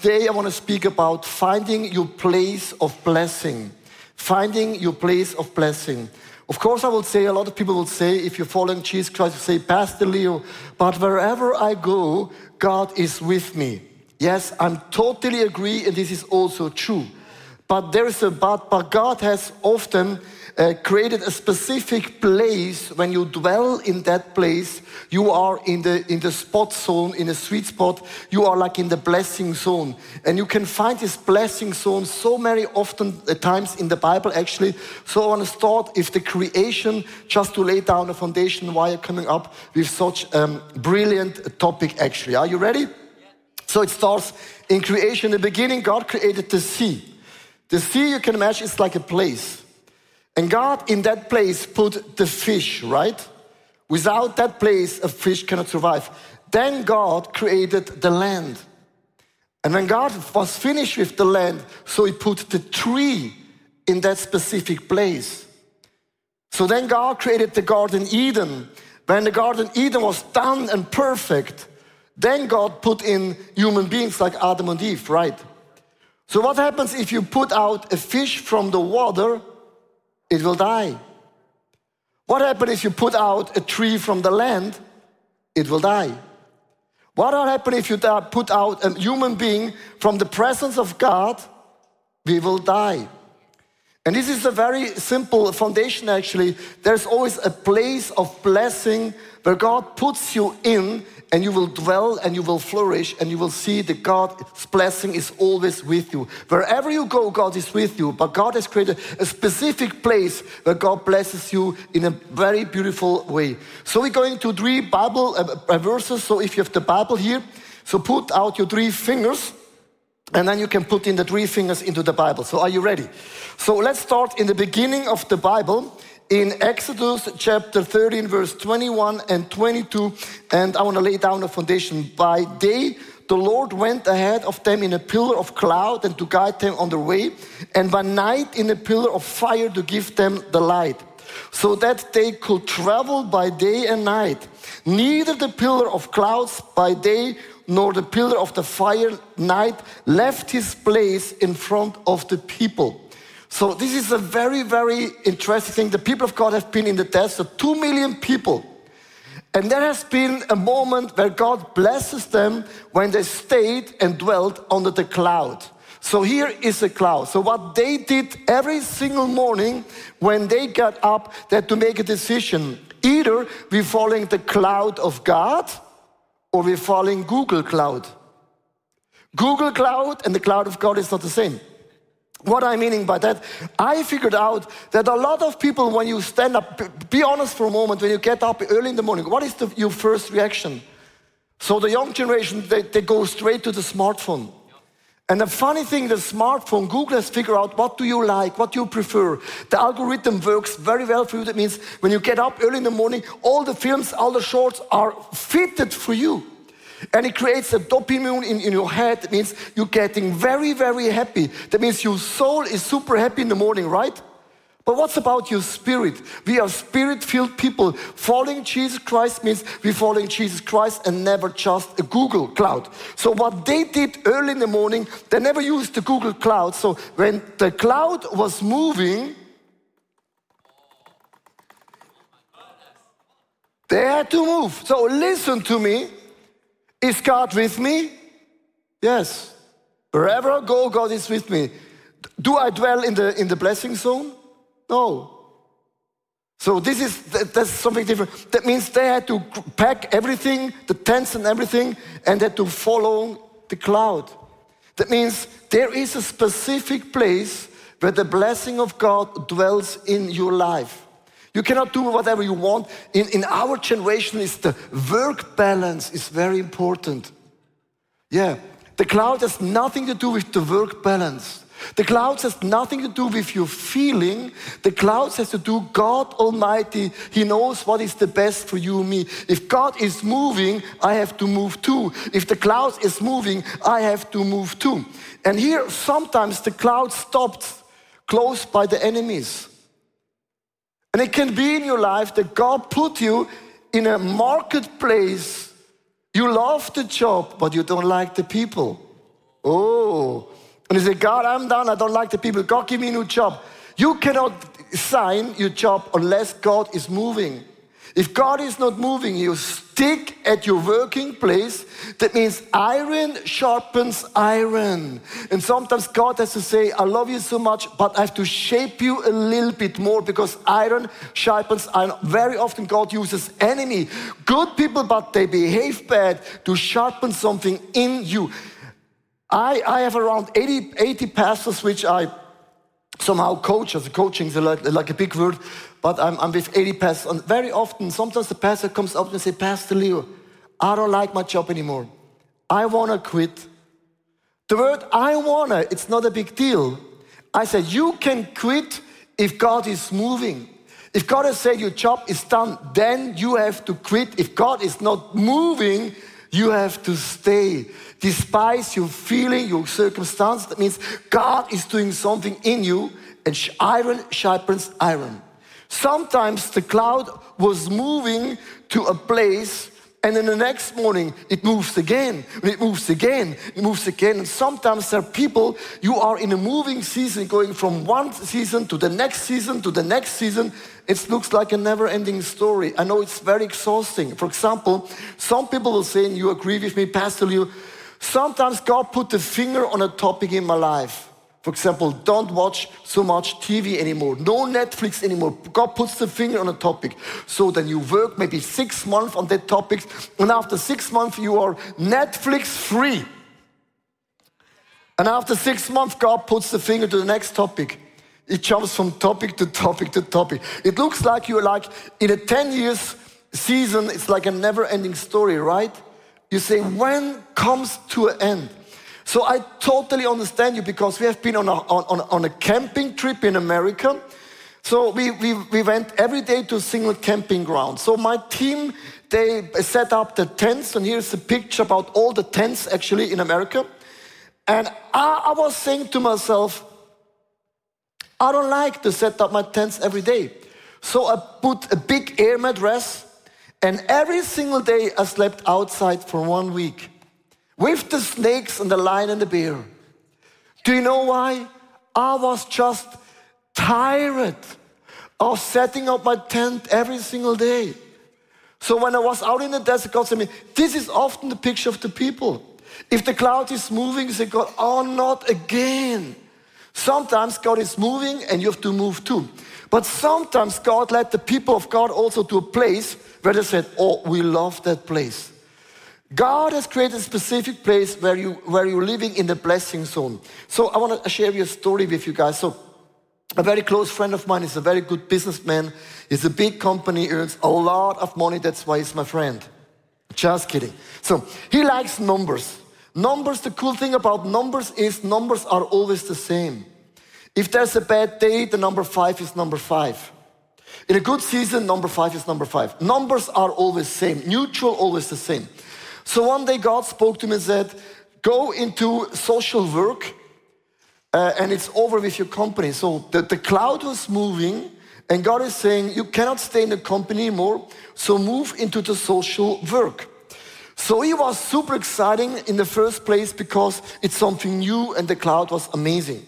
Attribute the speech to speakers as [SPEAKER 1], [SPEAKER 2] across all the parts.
[SPEAKER 1] today I want to speak about finding your place of blessing. Finding your place of blessing. Of course, I will say, a lot of people will say, if you're following Jesus Christ, you say, Pastor Leo, but wherever I go, God is with me. Yes, I'm totally agree, and this is also true. But there is a but, but God has often uh, created a specific place. When you dwell in that place, you are in the in the spot zone, in a sweet spot. You are like in the blessing zone, and you can find this blessing zone so many often uh, times in the Bible. Actually, so I want to start if the creation, just to lay down a foundation. Why you're coming up with such um, brilliant topic? Actually, are you ready? So it starts in creation. In the beginning, God created the sea. The sea, you can imagine, is like a place. And God in that place put the fish, right? Without that place, a fish cannot survive. Then God created the land. And when God was finished with the land, so he put the tree in that specific place. So then God created the Garden Eden. When the Garden Eden was done and perfect, then God put in human beings like Adam and Eve, right? So, what happens if you put out a fish from the water? It will die. What happens if you put out a tree from the land? It will die. What will happen if you put out a human being from the presence of God? We will die. And this is a very simple foundation, actually. There's always a place of blessing where God puts you in and you will dwell and you will flourish and you will see that God's blessing is always with you. Wherever you go, God is with you. But God has created a specific place where God blesses you in a very beautiful way. So we're going to three Bible uh, uh verses. So if you have the Bible here, so put out your three fingers and then you can put in the three fingers into the Bible. So are you ready? So let's start in the beginning of the Bible in Exodus chapter 13, verse 21 and 22. And I want to lay down a foundation. By day, the Lord went ahead of them in a pillar of cloud and to guide them on their way, and by night in a pillar of fire to give them the light, so that they could travel by day and night. Neither the pillar of clouds by day nor the pillar of the fire night left his place in front of the people. So this is a very, very interesting thing. The people of God have been in the desert, two million people. And there has been a moment where God blesses them when they stayed and dwelt under the cloud. So here is a cloud. So what they did every single morning when they got up, they had to make a decision. Either we're following the cloud of God or we're following Google Cloud. Google Cloud and the cloud of God is not the same. What I'm meaning by that, I figured out that a lot of people, when you stand up, be honest for a moment, when you get up early in the morning, what is the, your first reaction? So the young generation, they, they go straight to the smartphone. And the funny thing, the smartphone, Google has figured out what do you like, what do you prefer. The algorithm works very well for you. That means when you get up early in the morning, all the films, all the shorts are fitted for you. And it creates a dopamine in, in your head. That means you're getting very, very happy. That means your soul is super happy in the morning, right? But what's about your spirit? We are spirit filled people. Following Jesus Christ means we're following Jesus Christ and never just a Google cloud. So, what they did early in the morning, they never used the Google cloud. So, when the cloud was moving, they had to move. So, listen to me. Is God with me? Yes. Wherever I go, God is with me. Do I dwell in the, in the blessing zone? No. So this is that's something different. That means they had to pack everything, the tents and everything, and had to follow the cloud. That means there is a specific place where the blessing of God dwells in your life. You cannot do whatever you want. In, in our generation, is the work balance is very important. Yeah, the cloud has nothing to do with the work balance. The clouds has nothing to do with your feeling. The clouds has to do God Almighty. He knows what is the best for you and me. If God is moving, I have to move too. If the clouds is moving, I have to move too. And here sometimes the cloud stopped close by the enemies. And it can be in your life that God put you in a marketplace. You love the job, but you don't like the people. Oh. And he said, God, I'm done. I don't like the people. God, give me a new job. You cannot sign your job unless God is moving. If God is not moving you, stick at your working place. That means iron sharpens iron. And sometimes God has to say, I love you so much, but I have to shape you a little bit more because iron sharpens iron. Very often God uses enemy, good people, but they behave bad to sharpen something in you. I, I have around 80, 80 pastors which I somehow coach. As coaching is like, like a big word but I'm, I'm with 80 pastors. And very often, sometimes the pastor comes up and say, Pastor Leo, I don't like my job anymore. I want to quit. The word I want to, it's not a big deal. I said, you can quit if God is moving. If God has said your job is done, then you have to quit. If God is not moving, you have to stay. Despite your feeling, your circumstance, that means God is doing something in you, and iron sharpens iron. Sometimes the cloud was moving to a place and then the next morning it moves again, it moves again, it moves again. And sometimes there are people, you are in a moving season, going from one season to the next season to the next season. It looks like a never ending story. I know it's very exhausting. For example, some people will say, and you agree with me, Pastor Leo, sometimes God put the finger on a topic in my life. For example, don't watch so much TV anymore, no Netflix anymore. God puts the finger on a topic. So then you work maybe six months on that topic, and after six months, you are Netflix free. And after six months, God puts the finger to the next topic. It jumps from topic to topic to topic. It looks like you're like in a 10 years season, it's like a never ending story, right? You say, when comes to an end? So I totally understand you because we have been on a, on, on a camping trip in America. So we, we, we went every day to a single camping ground. So my team, they set up the tents, and here's a picture about all the tents actually in America. And I, I was saying to myself, I don't like to set up my tents every day. So I put a big air mattress, and every single day I slept outside for one week with the snakes and the lion and the bear. Do you know why? I was just tired of setting up my tent every single day. So when I was out in the desert, God said to me, This is often the picture of the people. If the cloud is moving, say, God, oh, not again. Sometimes God is moving and you have to move too. But sometimes God led the people of God also to a place where they said, Oh, we love that place. God has created a specific place where, you, where you're living in the blessing zone. So I want to share you a story with you guys. So a very close friend of mine is a very good businessman. He's a big company, earns a lot of money. That's why he's my friend. Just kidding. So he likes numbers. Numbers, the cool thing about numbers is numbers are always the same. If there's a bad day, the number five is number five. In a good season, number five is number five. Numbers are always same. Neutral, always the same. So one day God spoke to me and said, Go into social work uh, and it's over with your company. So the, the cloud was moving, and God is saying, You cannot stay in the company anymore, so move into the social work. So he was super exciting in the first place because it's something new and the cloud was amazing.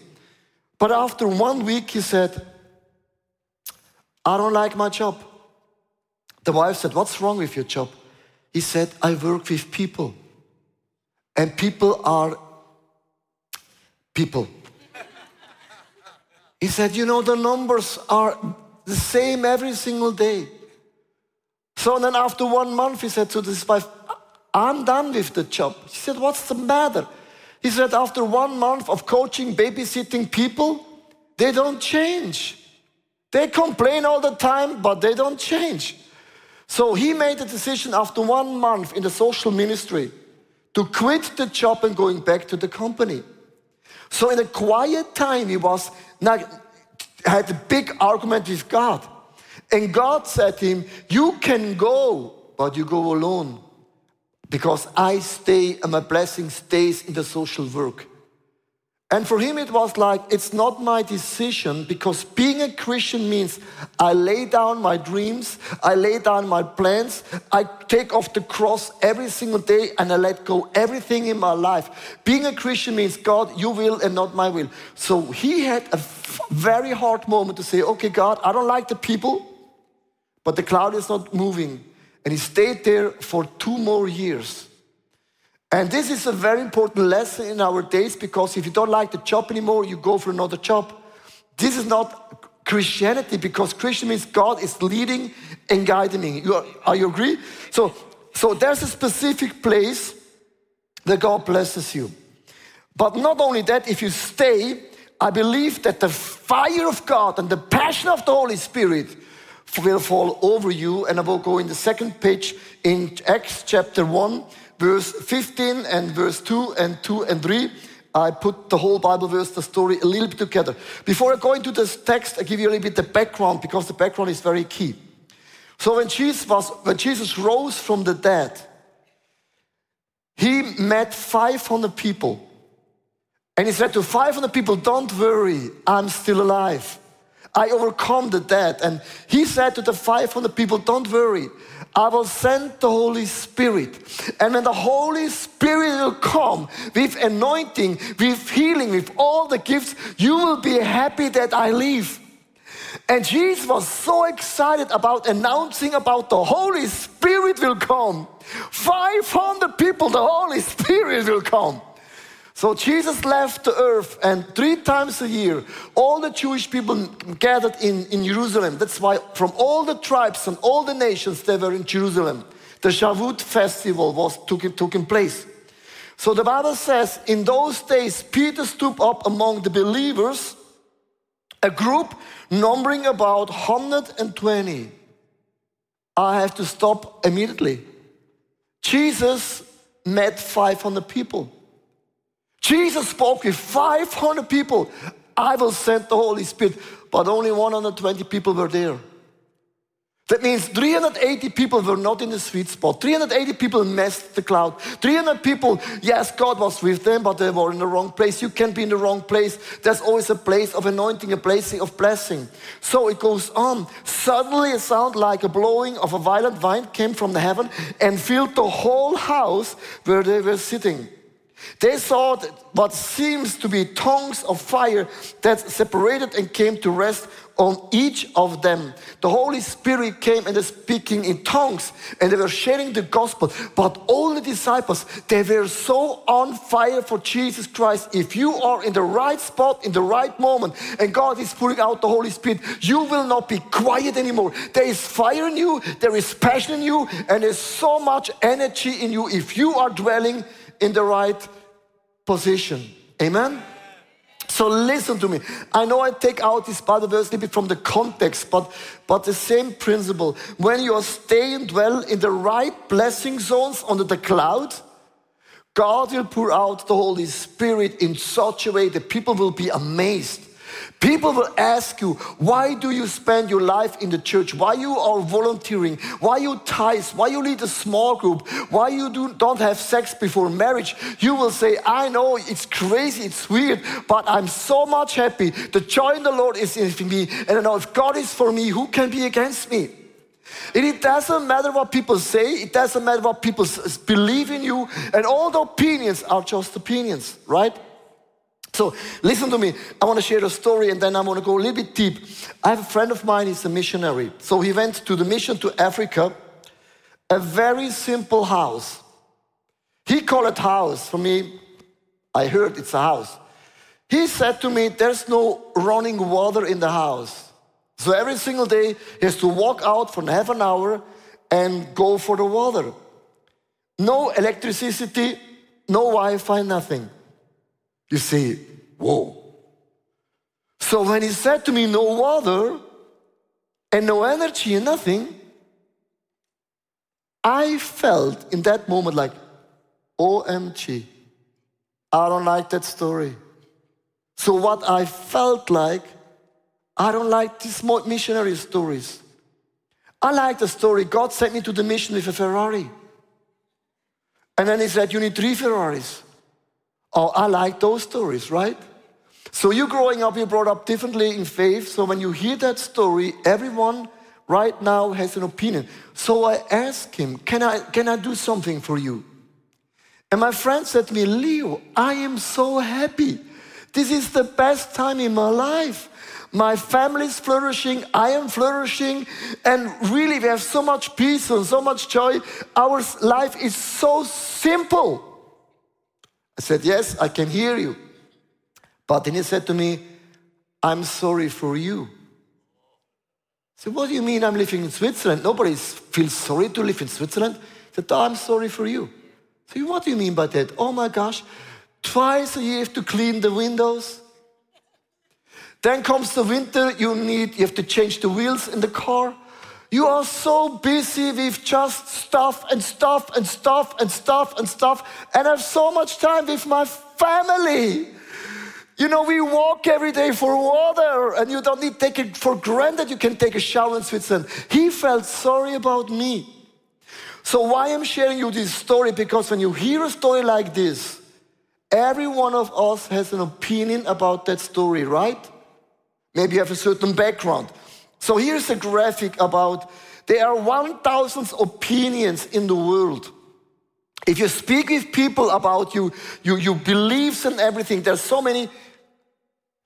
[SPEAKER 1] But after one week, he said, I don't like my job. The wife said, What's wrong with your job? He said, I work with people. And people are people. He said, You know, the numbers are the same every single day. So then, after one month, he said to his wife, I'm done with the job. She said, What's the matter? He said, After one month of coaching, babysitting people, they don't change. They complain all the time, but they don't change. So he made a decision after one month in the social ministry to quit the job and going back to the company. So in a quiet time, he was had a big argument with God. And God said to him, You can go, but you go alone. Because I stay and my blessing stays in the social work. And for him, it was like, it's not my decision because being a Christian means I lay down my dreams, I lay down my plans, I take off the cross every single day and I let go everything in my life. Being a Christian means, God, you will and not my will. So he had a very hard moment to say, okay, God, I don't like the people, but the cloud is not moving. And he stayed there for two more years. And this is a very important lesson in our days because if you don't like the job anymore, you go for another job. This is not Christianity because Christian means God is leading and guiding me. You are, are you agree? So, so there's a specific place that God blesses you. But not only that, if you stay, I believe that the fire of God and the passion of the Holy Spirit will fall over you. And I will go in the second page in Acts chapter 1 verse 15 and verse 2 and 2 and 3. I put the whole Bible verse, the story a little bit together. Before I go into this text, I give you a little bit the background because the background is very key. So when Jesus was, when Jesus rose from the dead, he met 500 people. And he said to 500 people, Don't worry, I'm still alive. I overcome the dead. And he said to the 500 people, Don't worry, I will send the Holy Spirit. And when the Holy Spirit will come with anointing, with healing, with all the gifts, you will be happy that I leave. And Jesus was so excited about announcing about the Holy Spirit will come. 500 people, the Holy Spirit will come. So Jesus left the earth, and three times a year, all the Jewish people gathered in, in Jerusalem. That's why from all the tribes and all the nations, they were in Jerusalem. The Shavuot festival was took, took in place. So the Bible says, in those days, Peter stood up among the believers, a group numbering about 120. I have to stop immediately. Jesus met 500 people. Jesus spoke with 500 people. I will send the Holy Spirit, but only 120 people were there. That means 380 people were not in the sweet spot. 380 people messed the cloud. 300 people, yes, God was with them, but they were in the wrong place. You can't be in the wrong place. There's always a place of anointing, a place of blessing. So it goes on. Suddenly, a sound like a blowing of a violent wind came from the heaven and filled the whole house where they were sitting. They saw what seems to be tongues of fire that separated and came to rest on each of them. The Holy Spirit came and was speaking in tongues and they were sharing the gospel. But all the disciples, they were so on fire for Jesus Christ. If you are in the right spot, in the right moment, and God is pouring out the Holy Spirit, you will not be quiet anymore. There is fire in you, there is passion in you, and there's so much energy in you if you are dwelling in the right position. Amen? So listen to me. I know I take out this Bible verse a little bit from the context, but, but the same principle. When you are staying dwell in the right blessing zones under the cloud, God will pour out the Holy Spirit in such a way that people will be amazed People will ask you, why do you spend your life in the church? Why you are volunteering? Why you tithe? Why you lead a small group? Why you do, don't have sex before marriage? You will say, I know it's crazy, it's weird, but I'm so much happy. The joy in the Lord is in me. And I know if God is for me, who can be against me? And it doesn't matter what people say, it doesn't matter what people believe in you, and all the opinions are just opinions, right? So listen to me. I want to share a story and then I want to go a little bit deep. I have a friend of mine, he's a missionary. So he went to the mission to Africa, a very simple house. He called it house. For me, I heard it's a house. He said to me, there's no running water in the house. So every single day he has to walk out for half an hour and go for the water. No electricity, no Wi-Fi, nothing. You say, whoa. So when he said to me, no water and no energy and nothing, I felt in that moment like, OMG, I don't like that story. So what I felt like, I don't like these missionary stories. I like the story. God sent me to the mission with a Ferrari. And then he said, You need three Ferraris. Oh, I like those stories, right? So you growing up, you brought up differently in faith. So when you hear that story, everyone right now has an opinion. So I asked him, can I, can I do something for you? And my friend said to me, Leo, I am so happy. This is the best time in my life. My family is flourishing, I am flourishing, and really we have so much peace and so much joy. Our life is so simple. I said, Yes, I can hear you. But then he said to me, I'm sorry for you. I said, What do you mean I'm living in Switzerland? Nobody feels sorry to live in Switzerland. He said, oh, I'm sorry for you. I said, What do you mean by that? Oh my gosh, twice a year you have to clean the windows. Then comes the winter, you need, you have to change the wheels in the car. You are so busy with just stuff and stuff and stuff and stuff and stuff, and I have so much time with my family. You know, we walk every day for water, and you don't need take it for granted you can take a shower in Switzerland. He felt sorry about me. So, why I'm sharing you this story? Because when you hear a story like this, every one of us has an opinion about that story, right? Maybe you have a certain background. So here's a graphic about there are 1,000 opinions in the world. If you speak with people about you, you, you beliefs and everything, there's so many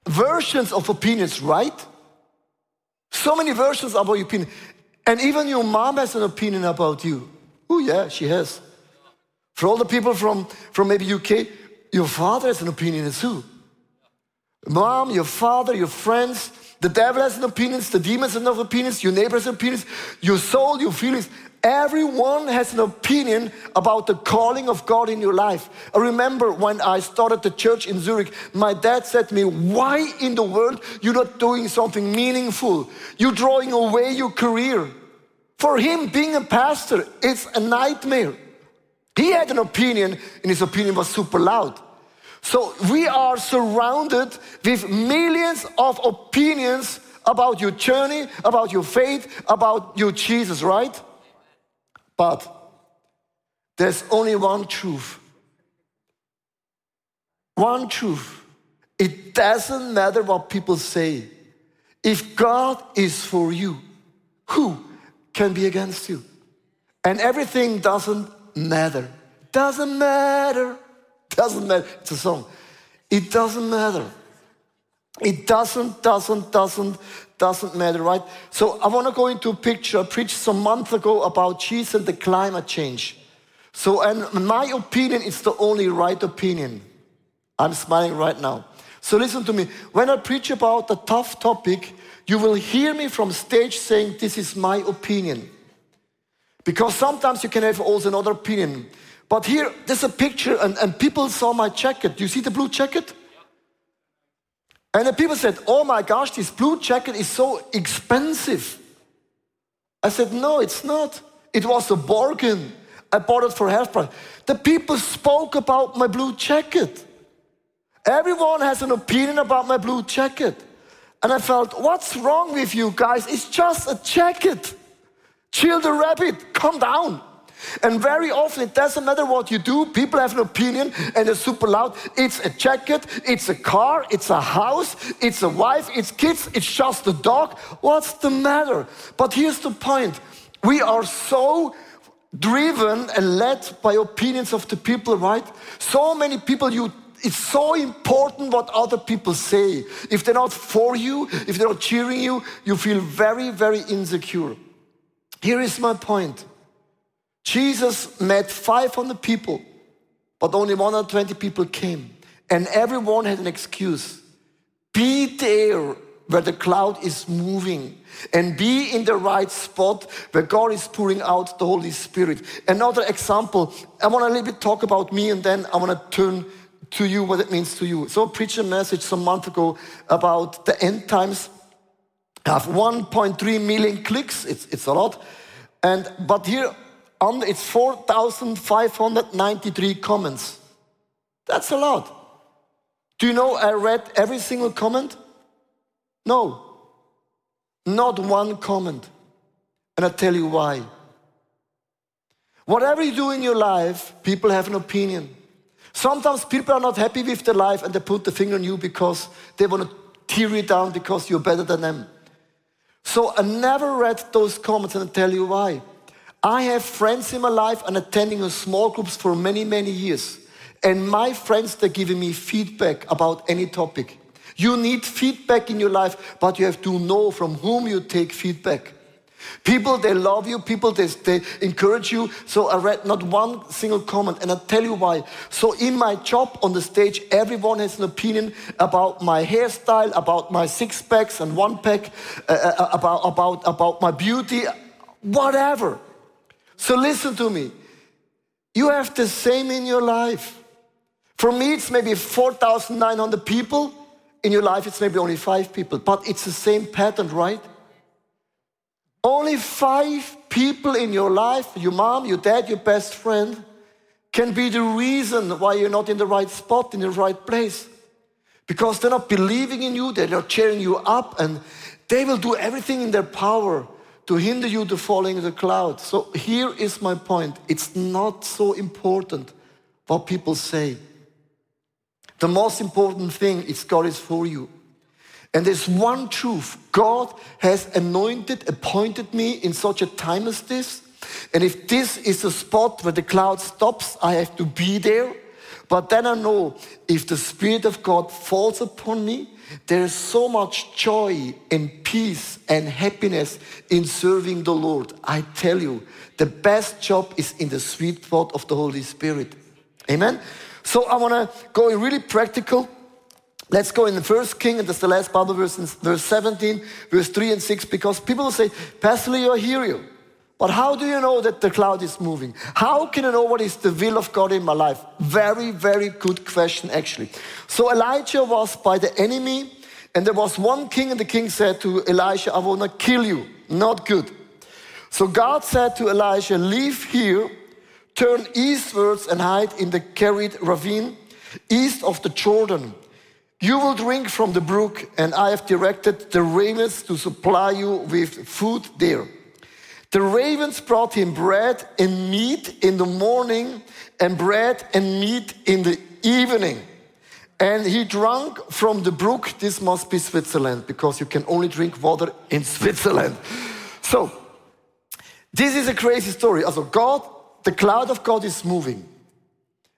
[SPEAKER 1] versions of opinions, right? So many versions about your opinion. And even your mom has an opinion about you. Oh yeah, she has. For all the people from, from maybe UK, your father has an opinion as who? mom, your father, your friends. The devil has an opinion, the demons have an opinion, your neighbors have opinions, your soul, your feelings. Everyone has an opinion about the calling of God in your life. I remember when I started the church in Zurich, my dad said to me, Why in the world you're not doing something meaningful? You're drawing away your career. For him, being a pastor, it's a nightmare. He had an opinion, and his opinion was super loud. So we are surrounded with millions of opinions about your journey, about your faith, about your Jesus, right? But there's only one truth. One truth. It doesn't matter what people say. If God is for you, who can be against you? And everything doesn't matter. Doesn't matter. Doesn't matter. It's a song. It doesn't matter. It doesn't, doesn't, doesn't, doesn't matter, right? So I want to go into a picture. I preached some month ago about Jesus and the climate change. So, and my opinion is the only right opinion. I'm smiling right now. So listen to me. When I preach about a tough topic, you will hear me from stage saying, This is my opinion. Because sometimes you can have also another opinion. But here, there's a picture, and, and people saw my jacket. Do you see the blue jacket? And the people said, Oh my gosh, this blue jacket is so expensive. I said, No, it's not. It was a bargain. I bought it for half price. The people spoke about my blue jacket. Everyone has an opinion about my blue jacket. And I felt, What's wrong with you guys? It's just a jacket. Chill the rabbit, calm down. And very often, it doesn't matter what you do, people have an opinion and they're super loud. It's a jacket, it's a car, it's a house, it's a wife, it's kids, it's just a dog. What's the matter? But here's the point we are so driven and led by opinions of the people, right? So many people, you it's so important what other people say. If they're not for you, if they're not cheering you, you feel very, very insecure. Here is my point. Jesus met 500 people, but only 120 people came. And everyone had an excuse. Be there where the cloud is moving and be in the right spot where God is pouring out the Holy Spirit. Another example, I want to a little bit talk about me and then I want to turn to you what it means to you. So I preached a message some month ago about the end times. I have 1.3 million clicks, it's, it's a lot. And but here on it's 4,593 comments. That's a lot. Do you know I read every single comment? No. Not one comment. And I tell you why. Whatever you do in your life, people have an opinion. Sometimes people are not happy with their life and they put the finger on you because they want to tear you down because you're better than them. So I never read those comments and I tell you why. I have friends in my life and attending small groups for many, many years. And my friends, they're giving me feedback about any topic. You need feedback in your life, but you have to know from whom you take feedback. People, they love you. People, they, they encourage you. So I read not one single comment, and I'll tell you why. So in my job on the stage, everyone has an opinion about my hairstyle, about my six packs and one pack, uh, uh, uh about, about, about my beauty, whatever. So listen to me. You have the same in your life. For me, it's maybe 4,900 people. In your life, it's maybe only five people, but it's the same pattern, right? Only five people in your life, your mom, your dad, your best friend, can be the reason why you're not in the right spot, in the right place. Because they're not believing in you, they're not cheering you up, and they will do everything in their power to hinder you to falling in the cloud. So here is my point. It's not so important what people say. The most important thing is God is for you. And there's one truth God has anointed, appointed me in such a time as this. And if this is a spot where the cloud stops, I have to be there. But then I know if the Spirit of God falls upon me, there is so much joy and peace and happiness in serving the Lord. I tell you, the best job is in the sweet spot of the Holy Spirit. Amen. So I want to go in really practical. Let's go in the first king, and that's the last Bible verse, verse 17, verse 3 and 6, because people will say, Pastor Leo, I hear you. But how do you know that the cloud is moving? How can I know what is the will of God in my life? Very, very good question, actually. So Elijah was by the enemy, and there was one king, and the king said to Elijah, I will not kill you. Not good. So God said to Elijah, Leave here, turn eastwards, and hide in the Kerith ravine, east of the Jordan. You will drink from the brook, and I have directed the ravens to supply you with food there. The ravens brought him bread and meat in the morning, and bread and meat in the evening. And he drank from the brook. This must be Switzerland, because you can only drink water in Switzerland. So, this is a crazy story. Also, God, the cloud of God is moving.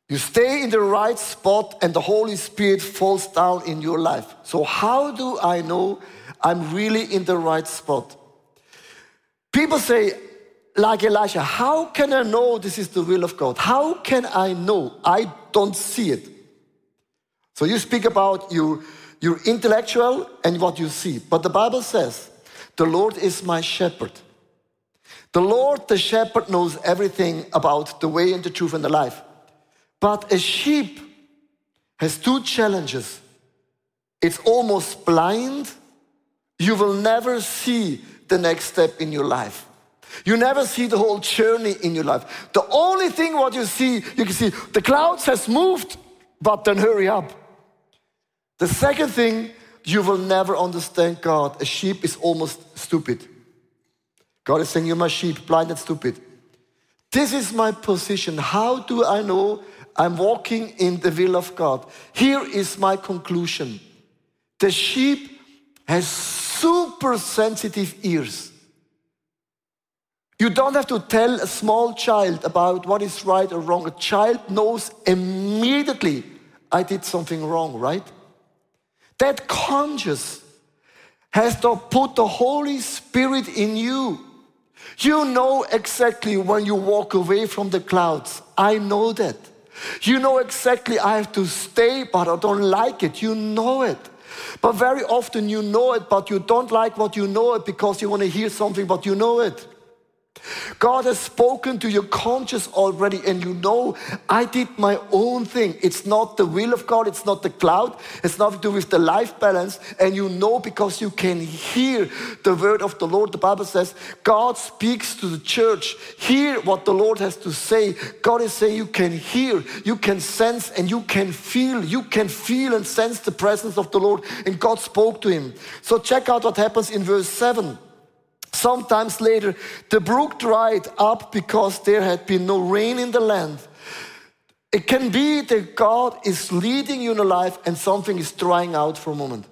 [SPEAKER 1] You stay in the right spot and the Holy Spirit falls down in your life. So, how do I know I'm really in the right spot? People say, like Elijah, how can I know this is the will of God? How can I know? I don't see it. So, you speak about your, your intellectual and what you see. But the Bible says, the Lord is my shepherd. The Lord, the shepherd, knows everything about the way and the truth and the life. But a sheep has two challenges. It's almost blind. You will never see the next step in your life. You never see the whole journey in your life. The only thing what you see, you can see the clouds has moved, but then hurry up. The second thing, you will never understand God. A sheep is almost stupid. God is saying, You're my sheep, blind and stupid. This is my position. How do I know I'm walking in the will of God. Here is my conclusion the sheep has super sensitive ears. You don't have to tell a small child about what is right or wrong. A child knows immediately I did something wrong, right? That conscious has to put the Holy Spirit in you. You know exactly when you walk away from the clouds. I know that. You know exactly I have to stay, but I don't like it. You know it. But very often you know it, but you don't like what you know it because you want to hear something, but you know it. God has spoken to your conscience already, and you know, I did my own thing. It's not the will of God, it's not the cloud, it's nothing to do with the life balance. And you know because you can hear the word of the Lord. The Bible says God speaks to the church. Hear what the Lord has to say. God is saying you can hear, you can sense, and you can feel. You can feel and sense the presence of the Lord. And God spoke to him. So check out what happens in verse 7. Sometimes later, the brook dried up because there had been no rain in the land. It can be that God is leading you in a life and something is drying out for a moment.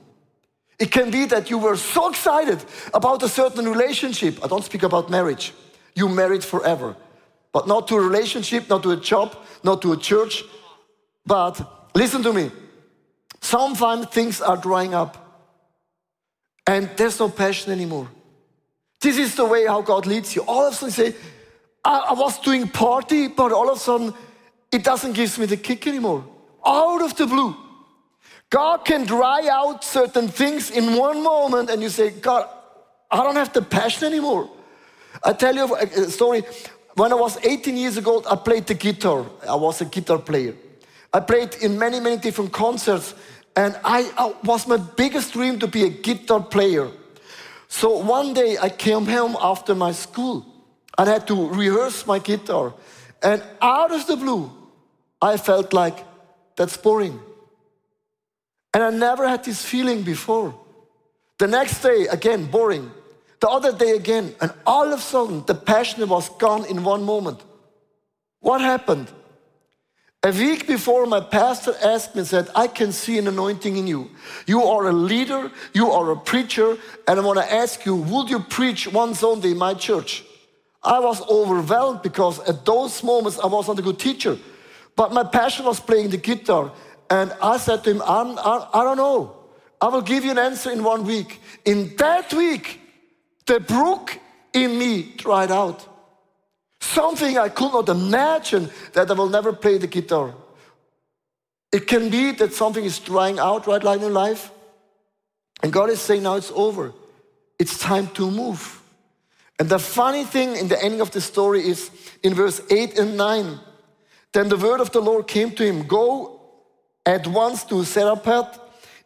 [SPEAKER 1] It can be that you were so excited about a certain relationship. I don't speak about marriage. You married forever. But not to a relationship, not to a job, not to a church. But listen to me. Sometimes things are drying up. And there's no passion anymore. This is the way how God leads you. All of a sudden say, I, I was doing party, but all of a sudden it doesn't give me the kick anymore. Out of the blue. God can dry out certain things in one moment and you say, God, I don't have the passion anymore. I tell you a story. When I was 18 years old, I played the guitar. I was a guitar player. I played in many, many different concerts, and I, I was my biggest dream to be a guitar player. So one day I came home after my school and I had to rehearse my guitar. And out of the blue, I felt like that's boring. And I never had this feeling before. The next day, again, boring. The other day again, and all of a sudden, the passion was gone in one moment. What happened? A week before, my pastor asked me and said, I can see an anointing in you. You are a leader, you are a preacher, and I want to ask you, would you preach one Sunday in my church? I was overwhelmed because at those moments I was not a good teacher. But my passion was playing the guitar. And I said to him, I'm, I, I don't know. I will give you an answer in one week. In that week, the brook in me dried out. Something I could not imagine that I will never play the guitar. It can be that something is drying out right now in life. And God is saying, now it's over. It's time to move. And the funny thing in the ending of the story is in verse 8 and 9. Then the word of the Lord came to him Go at once to Zarephath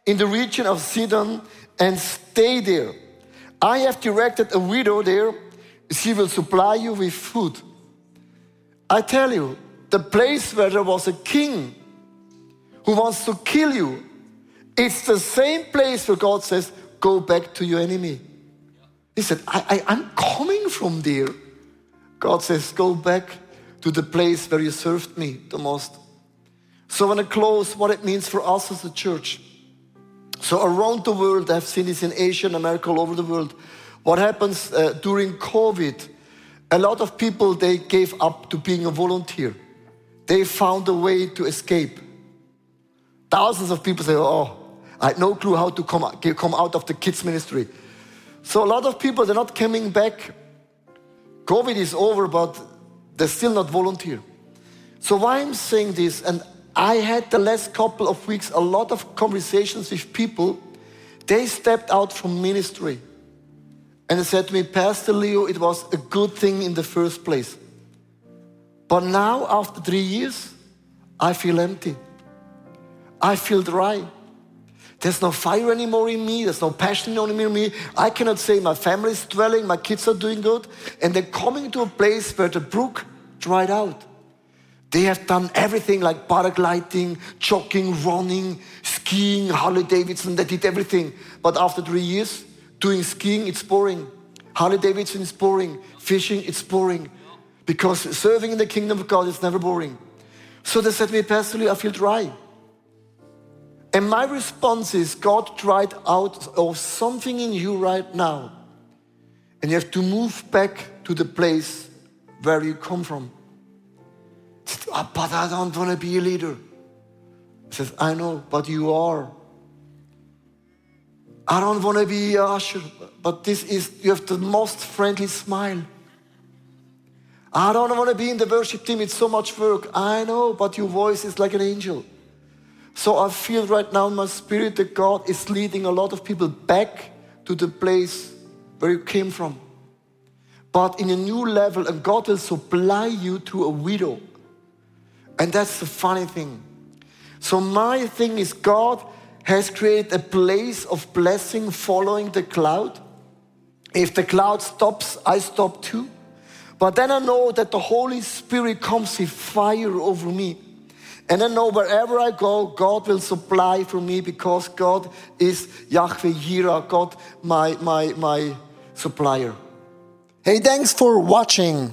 [SPEAKER 1] in the region of Sidon and stay there. I have directed a widow there, she will supply you with food. I tell you, the place where there was a king who wants to kill you, it's the same place where God says, Go back to your enemy. He said, I, I, I'm coming from there. God says, Go back to the place where you served me the most. So, when I close, what it means for us as a church. So around the world, I've seen this in Asia and America, all over the world. What happens uh, during COVID? A lot of people they gave up to being a volunteer. They found a way to escape. Thousands of people say, "Oh, I had no clue how to come come out of the kids ministry." So a lot of people they're not coming back. COVID is over, but they're still not volunteer. So why I'm saying this, and I had the last couple of weeks a lot of conversations with people. They stepped out from ministry and they said to me, Pastor Leo, it was a good thing in the first place. But now, after three years, I feel empty. I feel dry. There's no fire anymore in me. There's no passion anymore in me. I cannot say my family is dwelling, my kids are doing good. And they're coming to a place where the brook dried out. They have done everything like paragliding, jogging, running, skiing, Harley Davidson. They did everything. But after three years, doing skiing, it's boring. Harley Davidson is boring. Fishing, it's boring. Because serving in the kingdom of God is never boring. So they said to me, Pastor Lee, I feel dry. And my response is, God dried out of something in you right now. And you have to move back to the place where you come from. Oh, but I don't want to be a leader. He says, I know, but you are. I don't want to be a usher, but this is, you have the most friendly smile. I don't want to be in the worship team, it's so much work. I know, but your voice is like an angel. So I feel right now in my spirit that God is leading a lot of people back to the place where you came from. But in a new level, and God will supply you to a widow and that's the funny thing. So, my thing is, God has created a place of blessing following the cloud. If the cloud stops, I stop too. But then I know that the Holy Spirit comes with fire over me. And I know wherever I go, God will supply for me because God is Yahweh Jireh, God, my, my, my supplier. Hey, thanks for watching.